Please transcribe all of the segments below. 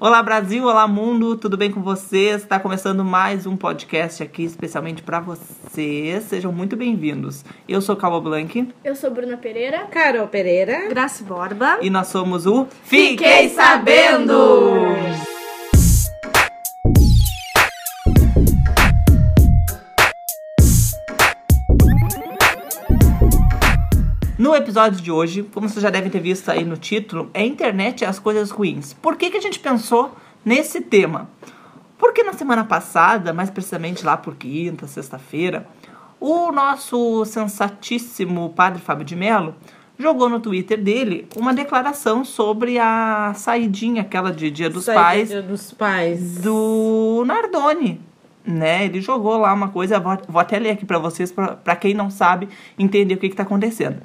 Olá Brasil, olá mundo, tudo bem com vocês? Está começando mais um podcast aqui especialmente para vocês. Sejam muito bem-vindos. Eu sou Calma Blanc Eu sou Bruna Pereira. Carol Pereira. Graça Borba. e nós somos o Fiquei Sabendo! No episódio de hoje, como vocês já devem ter visto aí no título, é internet e as coisas ruins. Por que, que a gente pensou nesse tema? Porque na semana passada, mais precisamente lá por quinta, sexta-feira, o nosso sensatíssimo padre Fábio de Mello jogou no Twitter dele uma declaração sobre a saidinha, aquela de Dia dos Saída Pais, Dia dos pais. do Nardoni. Né? Ele jogou lá uma coisa, vou, vou até ler aqui para vocês, para quem não sabe entender o que está acontecendo.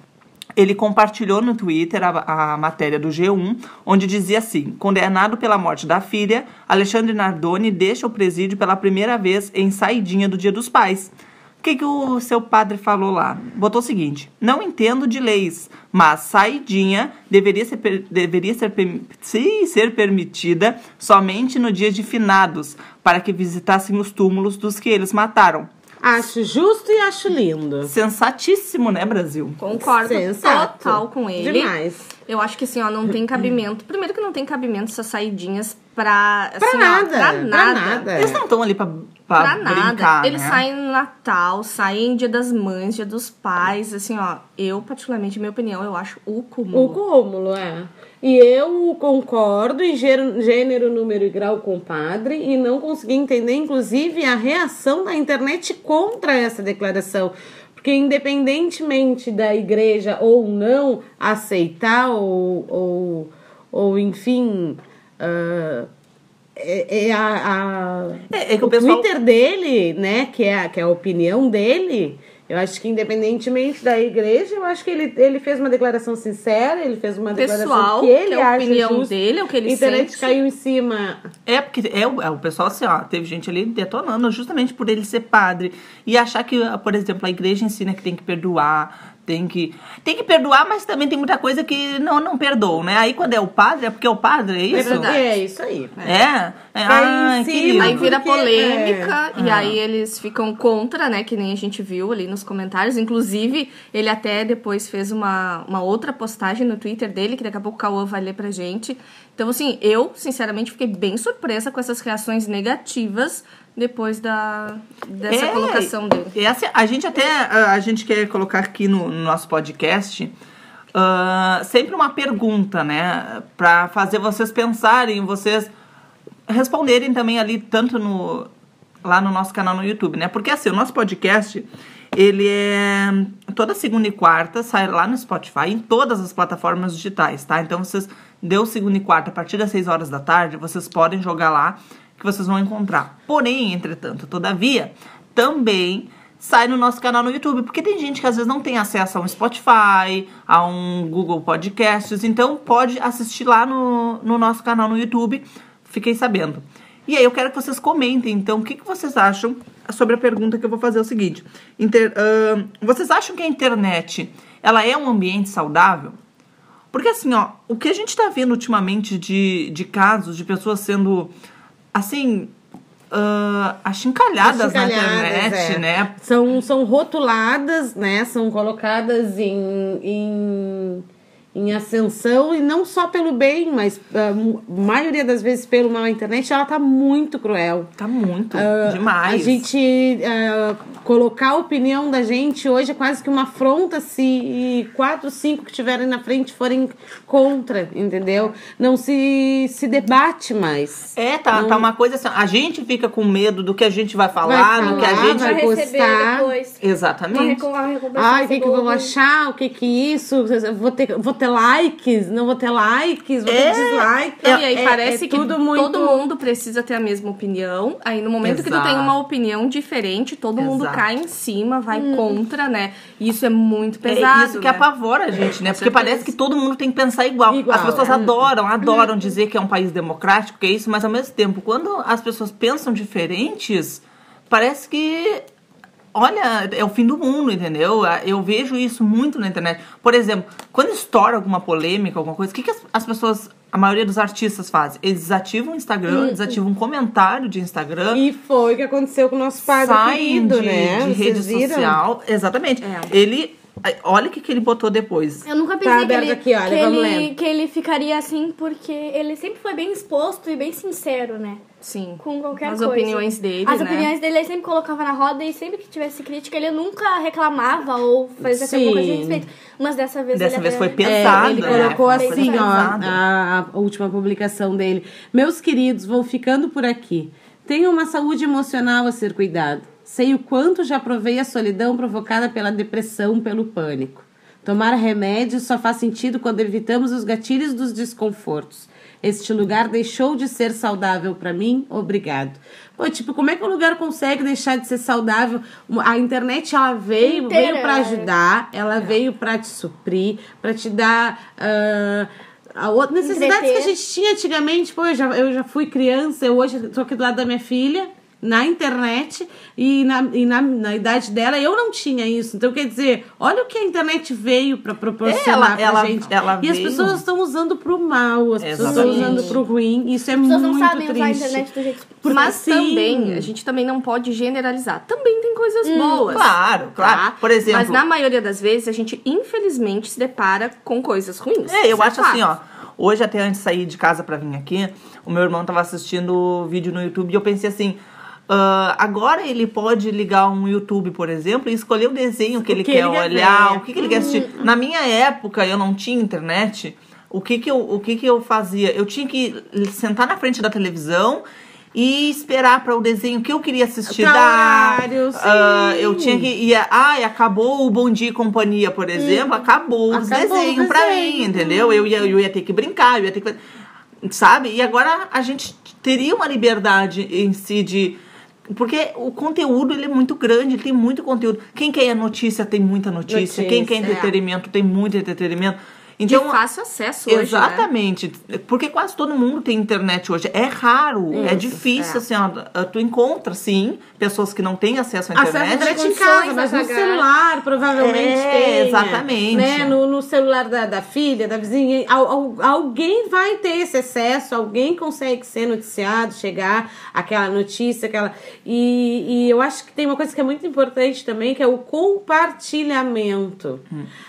Ele compartilhou no Twitter a, a matéria do G1, onde dizia assim: condenado pela morte da filha, Alexandre Nardoni deixa o presídio pela primeira vez em saidinha do Dia dos Pais. O que, que o seu padre falou lá? Botou o seguinte: não entendo de leis, mas saidinha deveria ser, deveria ser, sim, ser permitida somente no dia de finados, para que visitassem os túmulos dos que eles mataram. Acho justo e acho lindo. Sensatíssimo, né, Brasil? Concordo Sensato. total com ele. Demais. Eu acho que assim, ó, não tem cabimento. Primeiro que não tem cabimento essas saidinhas pra. Pra assim, ó, nada. pra pra nada. nada. Eles não estão ali pra, pra, Pra nada. brincar, Eles né? saem no Natal, saem dia das mães, dia dos pais. Assim, ó, eu, particularmente, minha opinião, eu acho o cúmulo. O cúmulo, é. E eu concordo em gênero, gênero, número e grau com o padre e não consegui entender, inclusive, a reação da internet contra essa declaração. Porque independentemente da igreja ou não aceitar ou, ou, ou enfim... é, é a, a- É, é o o pessoal- Twitter dele, né, que é, a- que é a opinião dele, eu acho que independentemente da igreja, eu acho que ele, ele fez uma declaração sincera, ele fez uma declaração Pessoal, que ele que é a acha opinião justa. dele, é o que ele internet sente. caiu em cima. É, porque é, o- é o pessoal assim, ó, teve gente ali detonando justamente por ele ser padre. E achar que, por exemplo, a igreja ensina que tem que perdoar, tem que. Tem que perdoar, mas também tem muita coisa que não, não perdoam, né? Aí quando é o padre, é porque é o padre, é isso? verdade. É isso aí. É? é. Em Ai, querido. Aí vira polêmica é, e ah. aí eles ficam contra, né? Que nem a gente viu ali nos comentários. Inclusive, ele até depois fez uma, uma outra postagem no Twitter dele, que daqui a pouco o Cauã vai ler pra gente. Então, assim, eu, sinceramente, fiquei bem surpresa com essas reações negativas depois da, dessa É, colocação dele. E assim, a gente até a gente quer colocar aqui no, no nosso podcast ah, sempre uma pergunta, né? Pra fazer vocês pensarem, vocês responderem também ali, tanto no lá no nosso canal no YouTube, né? Porque assim, o nosso podcast, ele é toda segunda e quarta, sai lá no Spotify, em todas as plataformas digitais, tá? Então vocês deu segunda e quarta a partir das 6 horas da tarde, vocês podem jogar lá que vocês vão encontrar. Porém, entretanto, todavia, também sai no nosso canal no YouTube, porque tem gente que às vezes não tem acesso a um Spotify, a um Google Podcasts, então pode assistir lá no, no nosso canal no YouTube, fiquei sabendo. E aí eu quero que vocês comentem, então, o que, que vocês acham sobre a pergunta que eu vou fazer é o seguinte. Inter- ahn, vocês acham que a internet, ela é um ambiente saudável? Porque assim, ó, o que a gente tá vendo ultimamente de, de casos de pessoas sendo, assim, ah, achincalhadas na Achincalhadas, internet, é. né? São, são rotuladas, né? São colocadas em, em, em ascensão e não só pelo bem, mas a maioria das vezes pelo mal. A internet ela tá muito cruel. Tá muito, Ah, demais. A gente ah, colocar a opinião da gente hoje é quase que uma afronta se quatro, cinco que estiverem na frente forem contra, entendeu? Não se, se debate mais. É, tá, tá uma coisa assim, a gente fica com medo do que a gente vai falar, Vai do que a falar, gente... vai depois uma, Exatamente. uma recompensa. Ai, o que, que vou achar? O que que isso? Vou ter, vou ter likes? Não vou ter likes? Vou É, ter dislike? Não, e aí É- parece é que muito... todo mundo precisa ter a mesma opinião. Aí no momento que tu Exato. tem uma opinião diferente, todo mundo Exato. cai em cima, vai contra, né? Isso é muito É pesado. isso que né? apavora a gente, né? Porque parece que todo mundo tem que pensar igual. Igual, As pessoas é. adoram, adoram dizer que é um país democrático, que é isso, mas ao mesmo tempo, quando as pessoas pensam diferentes, parece que olha, é o fim do mundo, entendeu? Eu vejo isso muito na internet. Por exemplo, quando estoura alguma polêmica, alguma coisa, o que, que as, as pessoas, a maioria dos artistas fazem? Eles desativam o Instagram, desativam um comentário de Instagram. E foi o que aconteceu com o nosso padre saem querido, de, né? de Vocês rede viram? social. Exatamente. É. Ele. Olha o que, que ele botou depois. Eu nunca Tá pensei que, aberto ele, aqui, olha, que, ele, que ele ficaria assim, porque ele sempre foi bem exposto e bem sincero, né? Sim. Com qualquer As coisa. opiniões dele, As né? opiniões dele ele sempre colocava na roda e sempre que tivesse crítica ele nunca reclamava ou fazia Sim. alguma coisa a respeito. Mas dessa vez Dessa ele vez até- foi pesado. É, ele né? colocou Foi assim, ó, pesado. a, a última publicação dele. Meus queridos, vou ficando por aqui. Tenho uma saúde emocional a ser cuidado. Sei o quanto já provei a solidão provocada pela depressão, pelo pânico. Tomar remédios só faz sentido quando evitamos os gatilhos dos desconfortos. Este lugar deixou de ser saudável para mim, obrigado. Pô, tipo, como é que o lugar consegue deixar de ser saudável? A internet ela veio, Inteira, veio para é. ajudar, ela veio para te suprir, para te dar ah, a outra necessidades Entreter. que a gente tinha antigamente. Pô, eu já, eu já fui criança, eu hoje tô aqui do lado da minha filha. Na internet e, na, e na, na idade dela eu não tinha isso. Então, quer dizer, olha o que a internet veio para proporcionar É, ela- pra ela- gente. ela e as veio- pessoas estão usando pro mal, as pessoas estão Exatamente. usando pro ruim. Isso é As pessoas muito não sabem triste. usar a internet do jeito Porque Mas sim. também, a gente também não pode generalizar. Também tem coisas boas. Claro, claro. tá? Por exemplo. Mas na maioria das vezes, a gente infelizmente se depara com coisas ruins. É, eu Isso acho fato. assim, ó. Hoje, até antes de sair de casa pra vir aqui, o meu irmão tava assistindo vídeo no YouTube e eu pensei assim. Ah, agora ele pode ligar um YouTube, por exemplo, e escolher o desenho que ele que quer ele olhar, ver. o que, que ele quer assistir. Na minha época, eu não tinha internet. O que que eu, o que que eu fazia? Eu tinha que sentar na frente da televisão e esperar para o desenho que eu queria assistir Tal dar. Ah, sim. eu tinha que ir. Ai, acabou o Bom Dia e Companhia, por exemplo, acabou os Acabou o desenhos pra desenho. mim, entendeu? Eu ia, eu ia ter que brincar, eu ia ter que. Sabe? E agora a gente teria uma liberdade em si de. Porque o conteúdo ele é muito grande, ele tem muito conteúdo. Quem quer notícia tem muita notícia. Quem quer Notícia, é. entretenimento tem muito entretenimento. De Então, fácil acesso hoje, né? Exatamente. Porque quase todo mundo tem internet hoje. É raro, é Isso, difícil, é. assim, ó, tu encontra, sim, pessoas que não têm acesso à Acesso à internet. internet em casa, mas no celular provavelmente É, tem. exatamente. Né? No, no celular da, da filha, da vizinha. al- al- alguém vai ter esse acesso, alguém consegue ser noticiado, chegar aquela notícia, aquela. E, e eu acho que tem uma coisa que é muito importante também, que é o compartilhamento.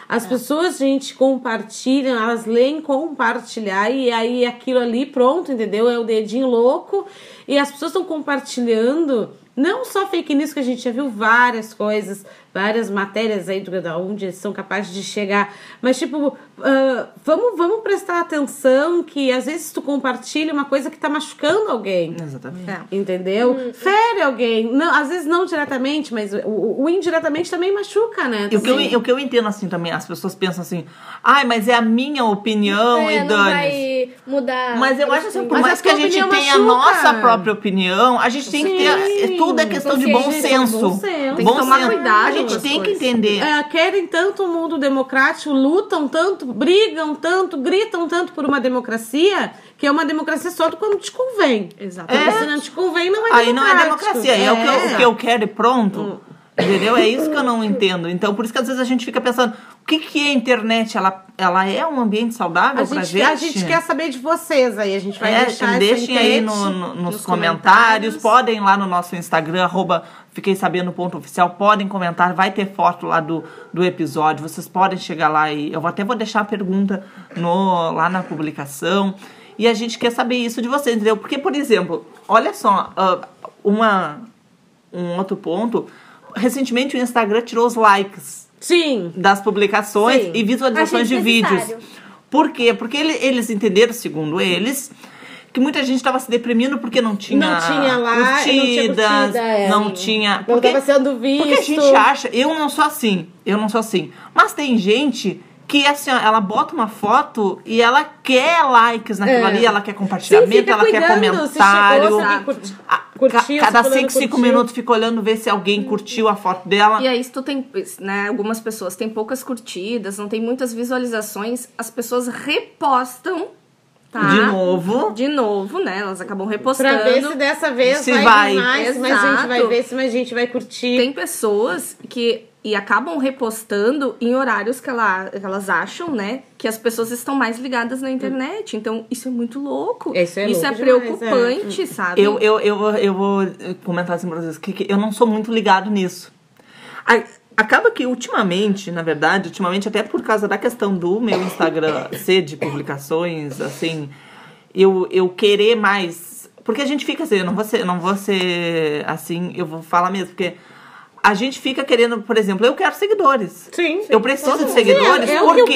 As pessoas, gente, compartilham, elas leem compartilhar, e aí aquilo ali, pronto, entendeu? É o dedinho louco. E as pessoas estão compartilhando não só fake news, que a gente já viu várias coisas, várias matérias aí do da onde são capazes de chegar, mas tipo, ah, vamos, vamos prestar atenção que às vezes tu compartilha uma coisa que tá machucando alguém. Exatamente. É. Entendeu? Fere alguém. Não, às vezes não diretamente, mas o, o- indiretamente também machuca, né? O que, eu, o que eu entendo assim também, as pessoas pensam assim, ai, mas é a minha opinião É, e não dane vai mudar. Mas eu acho assim, por Mas mais a que a gente tenha a machuca. nossa própria opinião, a gente tem que ter. Sim. Tudo é questão de bom senso. bom senso. Tem que Bom tomar senso. cuidado A gente tem que coisas. entender. É, querem tanto um mundo democrático, lutam tanto, brigam tanto, gritam tanto por uma democracia, que é uma democracia só quando te convém. Exatamente. Porque se não te convém, não é Aí não é democracia, aí é o que, eu, o que eu quero e pronto. Entendeu? É isso que eu não entendo. Então, por isso que às vezes a gente fica pensando, o que, que é a internet? Ela, ela é um ambiente saudável A pra gente, gente? a gente quer saber de vocês aí, a gente vai É, deixar deixem aí no- no- nos, nos comentários. podem ir lá no nosso Instagram, arroba fiquei sabendo ponto oficial, podem comentar, vai ter foto lá do, do episódio, vocês podem chegar lá e eu até vou deixar a pergunta no, lá na publicação. E a gente quer saber isso de vocês, entendeu? Porque, por exemplo, olha só, ah, uma, um outro ponto. Recentemente o Instagram tirou os likes Sim. das publicações Sim. e visualizações de vídeos. Por quê? Porque ele- eles entenderam, segundo eles, que muita gente estava se deprimindo porque não tinha, Não tinha lá, não tinha curtidas, curtida, é. não tinha. Porque- tava sendo visto. Porque a gente acha, eu não sou assim, eu não sou assim. Mas tem gente que assim, ó, ela bota uma foto e ela quer likes naquilo É. ali, ela quer Sim, compartilhamento, fica ela quer cuidando, se comentário. chegou, se A- curtiu, cada fulano 5, 5 curtiu. minutos fica olhando ver se alguém curtiu a foto dela. E aí, se tu tem, né, algumas pessoas têm poucas curtidas, não tem muitas visualizações, as pessoas repostam repostar. De novo. De novo, né? Elas acabam repostando. Pra ver se dessa vez Se vai, vai. mais, se mais gente vai ver, se mais gente vai curtir. Tem pessoas que e acabam repostando em horários que, ela, que elas acham, né, que as pessoas estão mais ligadas na internet. Então, isso é muito louco. Isso é louco demais, preocupante, sabe? Eu, eu, eu, vou- eu vou comentar assim pra vocês que, que eu não sou muito ligado nisso. A- Acaba que ultimamente, na verdade, ultimamente, até por causa da questão do meu Instagram ser de publicações, assim, eu, eu querer mais. Porque a gente fica assim, eu não vou ser, não vou ser assim, eu vou falar mesmo, porque a gente fica querendo, por exemplo, eu quero seguidores. Sim, sim. Eu preciso Todo de seguidores, Sim, é, é o por que o quê?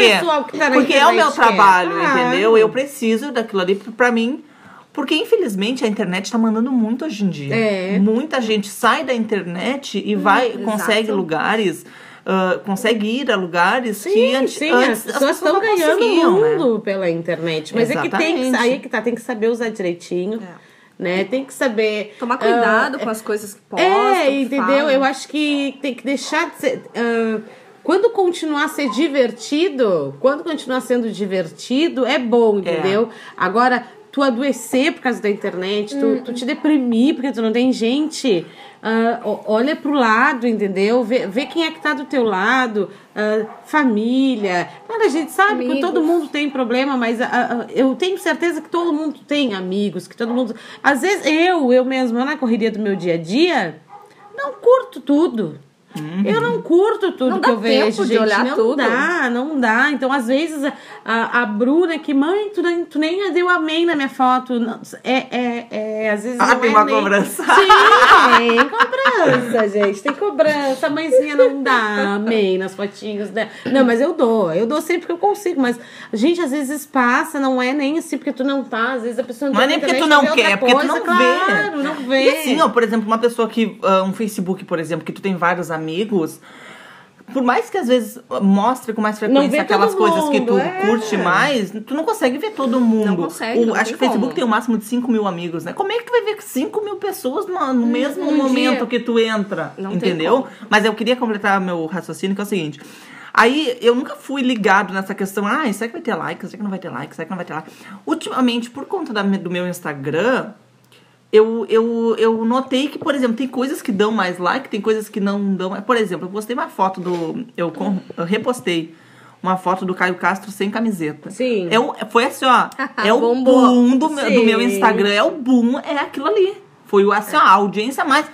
que tá Porque é o meu quer. trabalho, Claro. entendeu? Eu preciso daquilo ali pra mim. Porque, infelizmente, a internet tá mandando muito hoje em dia. É. Muita gente sai da internet e vai, exato. consegue lugares, ah, consegue ir a lugares que Sim, antes, sim, antes as pessoas estão ganhando conseguiam, né? mundo pela internet. Mas é que tem que, Exatamente. aí é que tá, tem que saber usar direitinho. Né? Tem que saber. Tomar ah, cuidado com as coisas que postam. É, entendeu? falam. Eu acho que tem que deixar de ser. ah, quando continuar a ser divertido, quando continuar sendo divertido, é bom, entendeu? Agora, tu adoecer por causa da internet, tu, tu te deprimir porque tu não tem gente. o- olha pro lado, entendeu? Vê, vê quem é que tá do teu lado, ah, família. Claro, a gente sabe que Amigos. todo mundo tem problema, mas ah, eu tenho certeza que todo mundo tem amigos, que todo mundo. Às vezes eu, eu mesma, na correria do meu dia a dia, não curto tudo. Eu não curto tudo Não que dá eu vejo, gente. olhar não tudo. dá, não dá. Então, às vezes, a, a, Bruna que, mãe, tu nem, tu nem deu amém na minha foto. Não, é, é, é, às vezes Ah, não tem é uma nem- cobrança. Sim, tem cobrança, gente. Tem cobrança. A mãezinha não dá amém nas fotinhos dela. Não, mas eu dou. Eu dou sempre que eu consigo. Mas, gente, às vezes passa, não é nem assim porque tu não tá. Às vezes a pessoa Não tá é nem porque tu não vê quer, é porque tu coisa. não vê. Claro, não vê. E assim, ó, por exemplo, uma pessoa que. ah, um Facebook, por exemplo, que tu tem vários amigos. Por mais que às vezes mostre com mais frequência aquelas coisas que tu é. curte mais, tu não consegue ver todo mundo. Não consegue, O- não acho que o Facebook como. tem o máximo de 5 mil amigos, né? Como é que tu vai ver 5 mil pessoas no, no mesmo um momento dia. que tu entra? Não entendeu? Mas eu queria completar meu raciocínio, que é o seguinte. Aí eu nunca fui ligado nessa questão, ah, será que vai ter like? Será que não vai ter like? Será que não vai ter like? Ultimamente, por conta da- do meu Instagram, eu, eu, eu notei que, por exemplo, tem coisas que dão mais like, tem coisas que não dão mais. Por exemplo, eu postei uma foto do. Eu, eu repostei uma foto do Caio Castro sem camiseta. Sim. É o, foi assim, ó. É o boom do meu, do meu. Instagram. É o boom, é aquilo ali. Foi assim, ó, a audiência mais.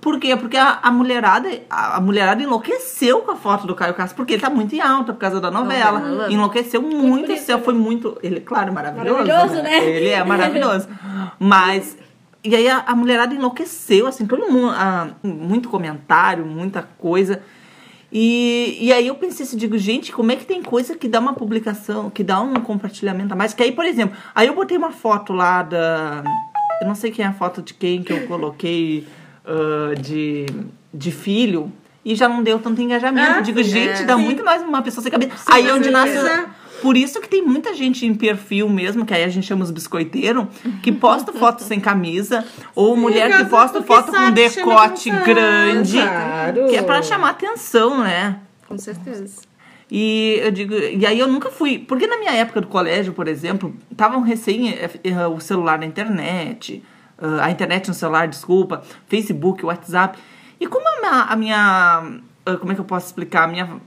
Por quê? Porque a, a mulherada a, a mulherada enlouqueceu com a foto do Caio Castro, porque ele tá muito em alta por causa da novela. Novela. Enlouqueceu muito, bonito, céu, né? foi muito. Ele, claro, maravilhoso. Maravilhoso, né? Ele é maravilhoso. Mas. E aí a, a mulherada enlouqueceu, assim, todo mundo. ah, muito comentário, muita coisa. E, e aí eu pensei assim, digo, gente, como é que tem coisa que dá uma publicação, que dá um compartilhamento a mais? Que aí, por exemplo, aí eu botei uma foto lá da. Eu não sei quem é a foto de quem que eu coloquei ah, de, de filho. E já não deu tanto engajamento. Ah, eu digo, sim, gente, é, dá sim. muito mais uma pessoa sem cabeça. aí é onde nasce. Por isso que tem muita gente em perfil mesmo, que aí a gente chama os biscoiteiros, que posta foto sem camisa, ou mulher que posta foto com decote grande, claro. que é pra chamar atenção, né? Com certeza. E eu digo, e aí eu nunca fui, porque na minha época do colégio, por exemplo, estavam recém eh, eh, o celular na internet, ah, a internet no celular, desculpa, Facebook, WhatsApp. E como a minha, a minha ah, como é que eu posso explicar, a minha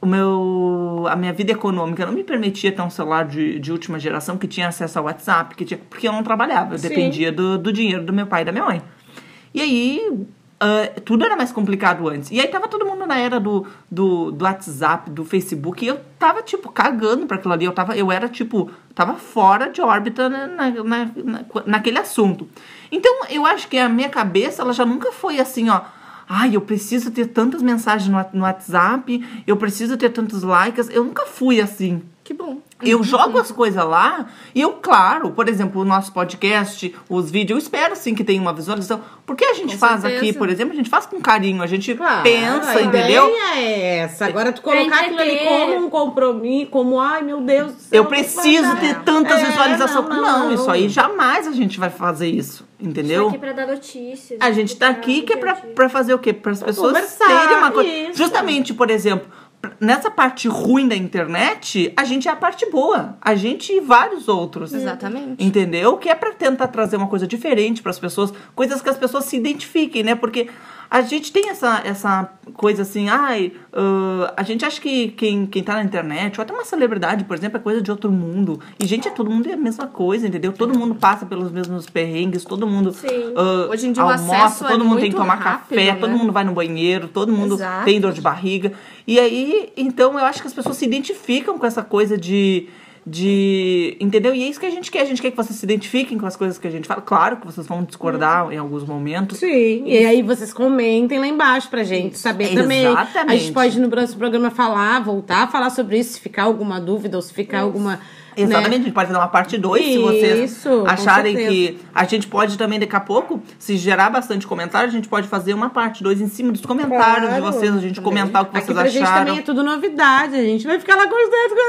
o meu a minha vida econômica não me permitia ter um celular de, de última geração que tinha acesso ao WhatsApp, que tinha, porque eu não trabalhava, eu Sim. dependia do, do dinheiro do meu pai e da minha mãe. E aí, ah, tudo era mais complicado antes. E aí tava todo mundo na era do, do, do WhatsApp, do Facebook, e eu tava, tipo, cagando pra aquilo ali. Eu, tava, eu era, tipo, tava fora de órbita na, na- na- naquele assunto. Então, eu acho que a minha cabeça, ela já nunca foi assim, ó. Ai, eu preciso ter tantas mensagens no, WhatsApp, eu preciso ter tantos likes. Eu nunca fui assim. Que bom. Eu jogo as coisas lá e eu, claro, por exemplo, o nosso podcast, os vídeos, eu espero sim que tenha uma visualização. Porque a gente Com faz certeza. aqui, por exemplo, a gente faz com carinho, a gente Claro, pensa, a entendeu? ideia é essa. Agora tu colocar aquilo ali como um compromisso, como, ai meu Deus do céu. Eu preciso ter tantas É, visualizações. não, Não, não. isso aí jamais a gente vai fazer isso, entendeu? aqui pra dar notícias. A gente tá aqui que é pra, a pra fazer o quê? Para as pessoas terem uma coisa. Justamente, por exemplo, nessa parte ruim da internet, a gente é a parte boa. A gente e vários outros. Exatamente. Entendeu? Que é pra tentar trazer uma coisa diferente pras pessoas, coisas que as pessoas se identifiquem, né? Porque a gente tem essa, essa coisa assim, ai, ah, a gente acha que quem, quem tá na internet, ou até uma celebridade, por exemplo, é coisa de outro mundo. E, gente, é todo mundo é a mesma coisa, entendeu? Todo mundo passa pelos mesmos perrengues, todo mundo ah, Hoje em dia almoça, é todo mundo tem que tomar rápido, café, né? todo mundo vai no banheiro, todo mundo Exato. tem dor de barriga. E aí, então, eu acho que as pessoas se identificam com essa coisa de. De. Entendeu? E é isso que a gente quer. A gente quer que vocês se identifiquem com as coisas que a gente fala. Claro que vocês vão discordar em alguns momentos. Sim, e aí vocês comentem lá embaixo pra gente saber também. A Exatamente. gente pode no próximo programa falar, voltar a falar sobre isso, se ficar alguma dúvida ou se ficar alguma. Exatamente, a Né? gente pode fazer uma parte 2 se vocês Isso, acharem que a gente pode também daqui a pouco, se gerar bastante comentário, a gente pode fazer uma parte 2 em cima dos comentários de Claro, vocês, a gente também. comentar o que Aqui vocês pra gente acharam. também é tudo novidade. A gente vai ficar lá com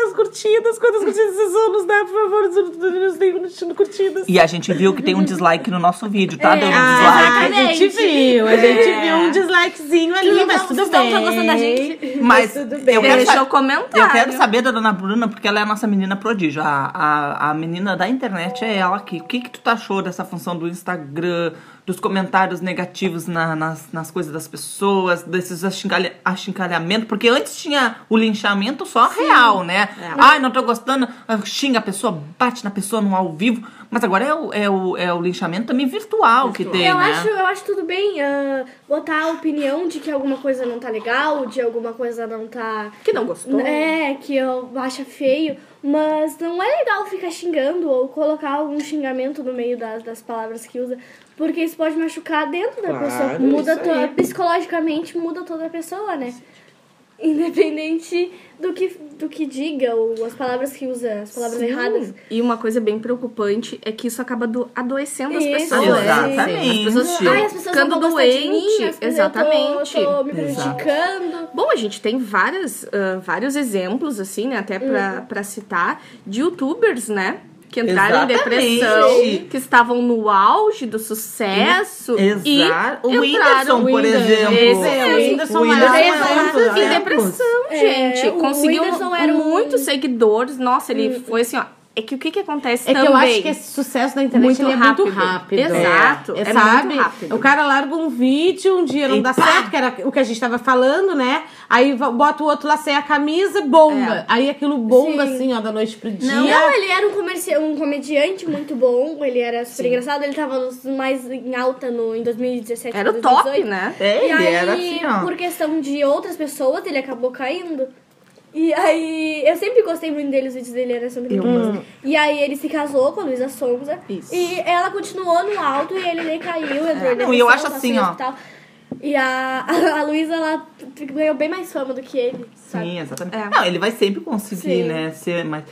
as curtidas. Quantas curtidas vocês vão nos dar, por favor? Nos deem curtidas. E a gente viu que tem um dislike no nosso vídeo, tá? Deu um Ah, dislike. a gente viu, a gente viu um dislikezinho ali, mas tudo não bem. gostando da gente? Mas tudo bem. eu quero, Deixa eu quero saber da dona Bruna, porque ela é a nossa menina prodígio. A, a, a menina da internet é ela aqui. O que, que tu tá achou dessa função do Instagram, dos comentários negativos na- nas, nas coisas das pessoas, desses achincalha- achincalhamentos? Porque antes tinha o linchamento só real, né? Ai, não tô gostando, ah, xinga a pessoa, bate na pessoa no ao vivo. Mas agora é o, é o, é o linchamento também virtual, que tem, Eu né? acho, eu acho tudo bem ah, botar a opinião de que alguma coisa não tá legal, de alguma coisa não tá. Que não gostou. É, que eu acho feio, mas não é legal ficar xingando ou colocar algum xingamento no meio das, das palavras que usa, porque isso pode machucar dentro da Claro, pessoa. Muda isso to- aí. psicologicamente, muda toda a pessoa, né? Independente do que, do que diga, ou as palavras que usa, as palavras Sim. erradas. E uma coisa bem preocupante é que isso acaba do- adoecendo as Isso, pessoas. Exatamente. As pessoas. Ai, as pessoas ficando não vão gostar de mim, doentes. as pessoas- Exatamente. Eu tô, tô me Exato. prejudicando. Bom, a gente tem várias, ah, vários exemplos, assim, né? Até pra, Uhum. pra citar, de youtubers, né? Que entraram em Exatamente. depressão, que estavam no auge do sucesso. e Exato. O entraram Whindersson, por Whindersson. exemplo. Esse É, o Whindersson O Whindersson é um dos em depressão, É, gente. o Conseguiu Whindersson era um- muitos seguidores. Nossa, ele foi assim, ó. É que o que que acontece É que também? eu acho que esse sucesso da internet Muito ele é muito rápido. rápido. Exato, É, é sabe? muito rápido. O cara larga um vídeo, um dia não E dá pá! certo, que era o que a gente tava falando, né? Aí bota o outro lá sem a camisa, bomba. É. Aí aquilo bomba Sim. assim, ó, da noite pro dia. Não, ele era um, comerci... um comediante muito bom, ele era super engraçado, ele tava mais em alta no, em 2017. Era o 2018. top, né? É, E ele aí, era assim, ó. por questão de outras pessoas, ele acabou caindo. E aí, eu sempre gostei muito dele, os vídeos dele eram sempre muito bons. E aí, ele se casou com a Luísa Sonza. Isso. E ela continuou no alto e ele decaiu, entrou em Não, e eu acho assim, ó. hospital. E a, a Luísa, ela ganhou bem mais fama do que ele, sabe? Sim, exatamente. É. Não, ele vai sempre conseguir, Sim. né, ser mais...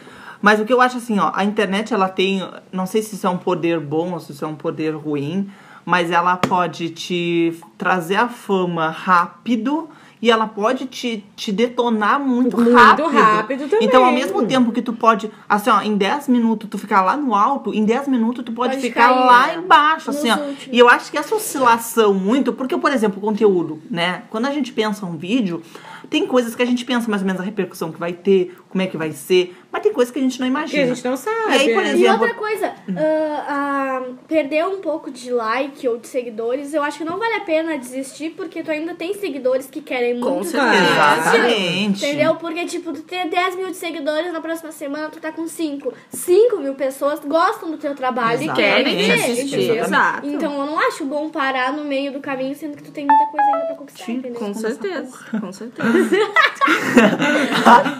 Mas o que eu acho assim, ó, a internet, ela tem... Não sei se isso é um poder bom ou se isso é um poder ruim, mas ela pode te trazer a fama rápido e ela pode te, te detonar muito, Muito rápido. rápido também. Então, ao mesmo tempo que tu pode, assim, ó, em 10 minutos tu ficar lá no alto, em 10 minutos tu pode, Pode ficar cair, lá embaixo, assim, ó. Últimos. E eu acho que essa oscilação muito, porque, por exemplo, conteúdo, né? Quando a gente pensa um vídeo, tem coisas que a gente pensa mais ou menos a repercussão que vai ter, como é que vai ser, mas tem coisas que a gente não Que imagina. a gente não sabe. E aí, por é. E exemplo- outra coisa, ah, ah, perder um pouco de like ou de seguidores, eu acho que não vale a pena desistir, porque tu ainda tem seguidores que querem Com muito certeza. Exatamente. Entendeu? Porque, tipo, tu ter 10 mil de seguidores, na próxima semana tu tá com 5. 5 mil pessoas gostam do teu trabalho e querem Exatamente. assistir, exato. Então eu não acho bom parar no meio do caminho, sendo que tu tem muita coisa ainda pra conquistar, Sim, entendeu? Com certeza, com certeza.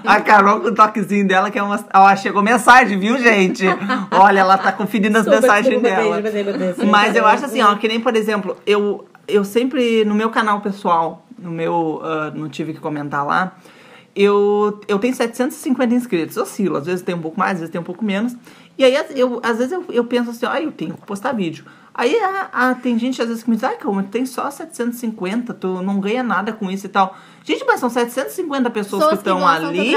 A Carol com o toquezinho dela, que é uma. Ó, chegou mensagem, viu, gente? Olha, ela tá conferindo as Super, mensagens dela. beijo, beijo, beijo. Mas eu acho assim, ó, que nem, por exemplo, eu, eu sempre, no meu canal pessoal, no meu, ah, não tive que comentar lá, eu, eu tenho 750 inscritos, oscilo, às vezes tem um pouco mais, às vezes tem um pouco menos. E aí, eu, às vezes eu, eu penso assim, ah, eu tenho que postar vídeo. Aí ah, ah, tem gente às vezes que me diz, ai, como tem só 750, tu não ganha nada com isso e tal. Gente, mas são 750 pessoas que estão ali.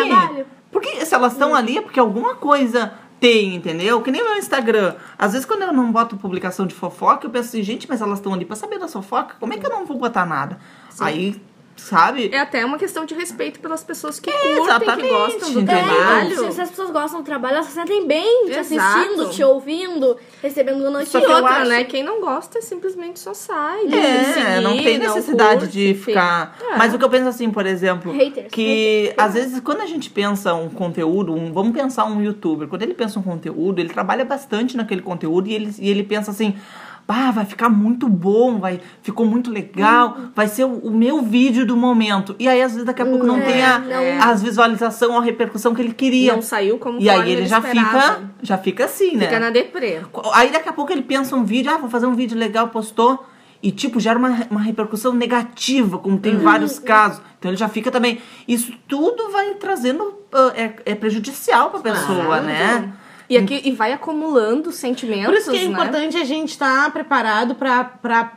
Porque se elas estão ali é porque alguma coisa tem, entendeu? Que nem o meu Instagram. Às vezes, quando eu não boto publicação de fofoca, eu penso assim, gente, mas elas estão ali pra saber da fofoca, como é que eu não vou botar nada? Aí sabe? É até uma questão de respeito pelas pessoas que É, curtem, que exatamente, gostam do? É, trabalho. então, se as pessoas gostam do trabalho, elas se sentem bem te Exato. assistindo, te ouvindo, recebendo Só notícias. que E eu outra, acho- né? Quem não gosta simplesmente só sai. É, de não seguir, tem necessidade curte, de ficar. É. Mas o que eu penso assim, por exemplo, Haters, que haters. às vezes quando a gente pensa um conteúdo, um- vamos pensar um youtuber, quando ele pensa um conteúdo, ele trabalha bastante naquele conteúdo e ele, e ele pensa assim. Ah, vai ficar muito bom, vai, ficou muito legal, Uhum. vai ser o, o meu vídeo do momento. E aí, às vezes, daqui a pouco não É, tem a, não. as visualização, a repercussão que ele queria. Não saiu como e aí ele já esperava. fica, já fica assim, né? Fica na deprê. Aí daqui a pouco ele pensa um vídeo, ah, vou fazer um vídeo legal, postou. E, tipo, gera uma, uma repercussão negativa, como tem vários casos. Então ele já fica também. Isso tudo vai trazendo. é, é prejudicial pra pessoa, Claro. né? E, aqui, e vai acumulando sentimentos, Por isso que é né? importante a gente estar preparado pra, pra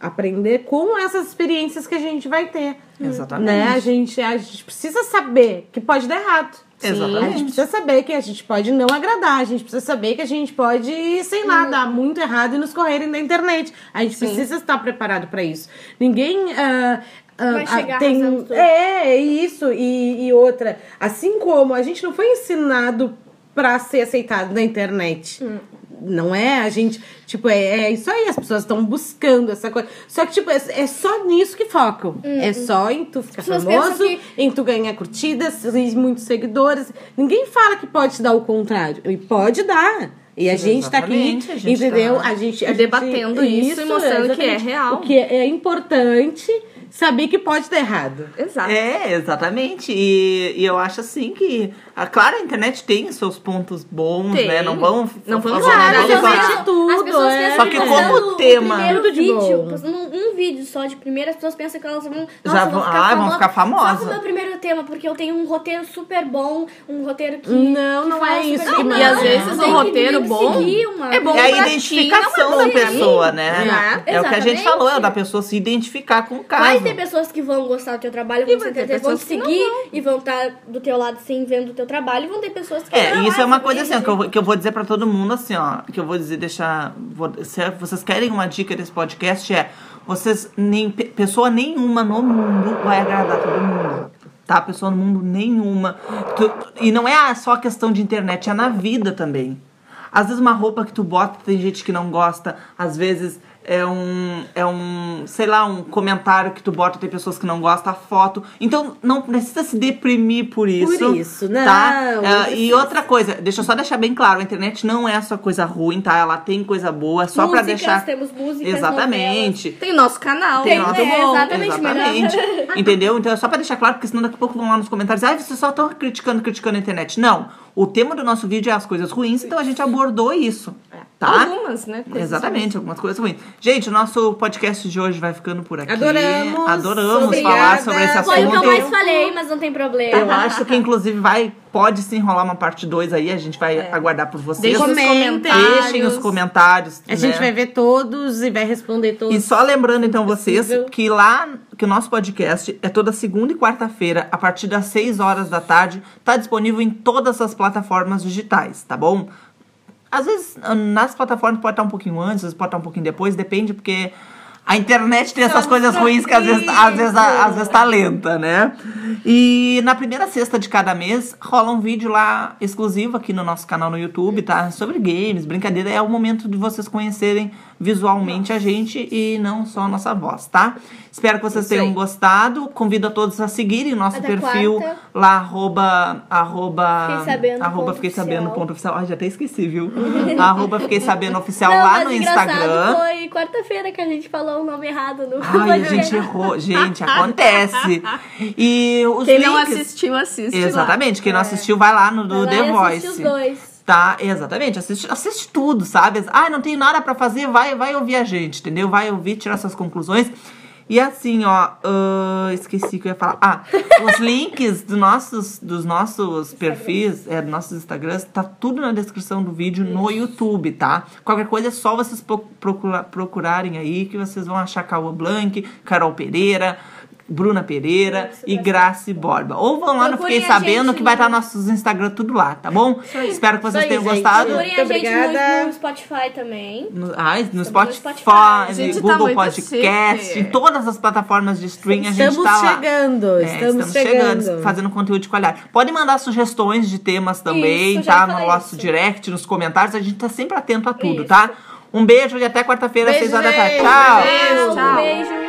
aprender com essas experiências que a gente vai ter. Exatamente. Né? A, gente, a gente precisa saber que pode dar errado. Exatamente. A gente precisa saber que a gente pode não agradar. A gente precisa saber que a gente pode, sei lá, dar muito errado e nos correrem da internet. A gente precisa estar preparado pra isso. Ninguém. ah, Vai ah, chegar tem. É, é isso. E, e outra, assim como a gente não foi ensinado pra ser aceitado na internet. Hum. Não é? A gente, tipo, é, é isso aí, as pessoas estão buscando essa coisa. Só que, tipo, é, é só nisso que focam. É só em tu ficar Hum, famoso, que- em tu ganhar curtidas e muitos seguidores. Ninguém fala que pode te dar o contrário. E pode dar. E a gente tá aqui, Exatamente, a gente entendeu? tá A gente, a debatendo gente, isso e mostrando que é exatamente. real. O que é importante saber que pode dar errado. Exato. É, exatamente. E, e eu acho assim que. ah, claro, a internet tem seus pontos bons, Tem. né? Não vão. Não vamos fazer- Claro, não é de tudo, As pessoas é. Só que como postando tema- o primeiro Tudo de vídeo, um, um vídeo só de primeira, as pessoas pensam que elas vão, nossa, Já vão- ficar ah, vão famosa ficar famosas. Só o meu primeiro tema, porque eu tenho um roteiro super bom, um roteiro que Não, que não é isso que E às Não, vezes não. o que roteiro bom uma- é bom É a ti, identificação não é da pessoa, né? Né? É o que a gente falou, é da pessoa se identificar com o caso. Vai ter pessoas que vão gostar do teu trabalho, se ter entreter, vão te não seguir e vão estar do teu lado sim, vendo o teu trabalho, e vão ter pessoas que É, e isso é uma coisa assim, que eu, que eu vou dizer pra todo mundo assim, ó, que eu vou dizer, deixar, vou- se vocês querem uma dica desse podcast é, vocês nem pe- pessoa nenhuma no mundo vai agradar todo mundo. Tá? Pessoa no mundo nenhuma. Tu- e não é só questão de internet, é na vida também. Às vezes uma roupa que tu bota tem gente que não gosta, às vezes é um, é um, sei lá, um comentário que tu bota tem pessoas que não gostam, a foto. Então não precisa se deprimir por isso. isso, não, Tá? É, e outra coisa, deixa eu só deixar bem claro, a internet não é só coisa ruim, tá? Ela tem coisa boa, só pra Músicas, deixar temos músicas, Exatamente. Tem o nosso canal. Tem, muito é, bom. exatamente. Exatamente. Entendeu? Então é só pra deixar claro, porque senão daqui a pouco vão lá nos comentários, ai, vocês só estão criticando, criticando a internet. Não. O tema do nosso vídeo é as coisas ruins, então a gente abordou isso. Tá? Algumas, né? coisas Exatamente, algumas coisas ruins. Gente, o nosso podcast de hoje vai ficando por aqui. Adoramos. Adoramos Obrigada. falar sobre esse Foi o que eu assunto. mais falei, mas não tem problema. Eu acho que, inclusive, vai, pode se enrolar uma parte 2 aí. A gente vai aguardar por vocês. Nos Comentem. comentários. Deixem os comentários. A gente né? vai ver todos e vai responder todos. E só lembrando, então, vocês Possível. que lá, que o nosso podcast é toda segunda e quarta-feira, a partir das 6 horas da tarde, tá disponível em todas as plataformas digitais, tá bom? Às vezes, nas plataformas pode estar um pouquinho antes, às vezes pode estar um pouquinho depois, depende, porque a internet tem essas coisas ruins que às vezes, às, vezes, às vezes tá lenta, né? E na primeira sexta de cada mês rola um vídeo lá exclusivo aqui no nosso canal no YouTube, tá? Sobre games, brincadeira. É o momento de vocês conhecerem visualmente a gente e não só a nossa voz, tá? Espero que vocês tenham gostado. Convido a todos a seguirem o nosso Até perfil quarta. lá, arroba. arroba Fiquei sabendo arroba ponto fiquei sabendo oficial. ponto oficial. Ai, já até esqueci, viu? arroba fiquei sabendo oficial Não, lá no Instagram. Foi quarta-feira que a gente falou o nome errado no Ai, a gente errou. Gente, acontece. E os Quem não links- assistiu, assiste Exatamente. Quem não assistiu, vai lá no do Vai lá The e Voice. assiste os dois. Tá, exatamente. Assiste, assiste tudo, sabe? Ah, não tem nada pra fazer, vai, vai ouvir a gente, entendeu? Vai ouvir, tirar suas conclusões. E assim, ó, ah, esqueci que eu ia falar. Ah, os links do nossos, dos nossos perfis, é, dos nossos Instagrams, tá tudo na descrição do vídeo no YouTube, tá? Qualquer coisa é só vocês pro- procura- procurarem aí que vocês vão achar Cauã Blanc, Carol Pereira, Bruna Pereira e Grace Borba. Ou vão lá no Procurem Fiquei a Sabendo gente que vai estar nossos Instagram tudo lá, tá bom? Espero que vocês tenham gente. gostado. Procurem a Muito gente obrigada. no, no Spotify também. No, ai, no Spotify, tá Google Podcast, em todas as plataformas de streaming a gente Estamos tá lá. chegando, É, estamos, chegando. fazendo conteúdo de qualidade. Pode mandar sugestões de temas também, tá? No nosso isso. direct, nos comentários. A gente tá sempre atento a tudo, Isso. tá? Um beijo e até quarta-feira, às 6 horas da tarde. Tchau! Beijo, tchau. Beijo.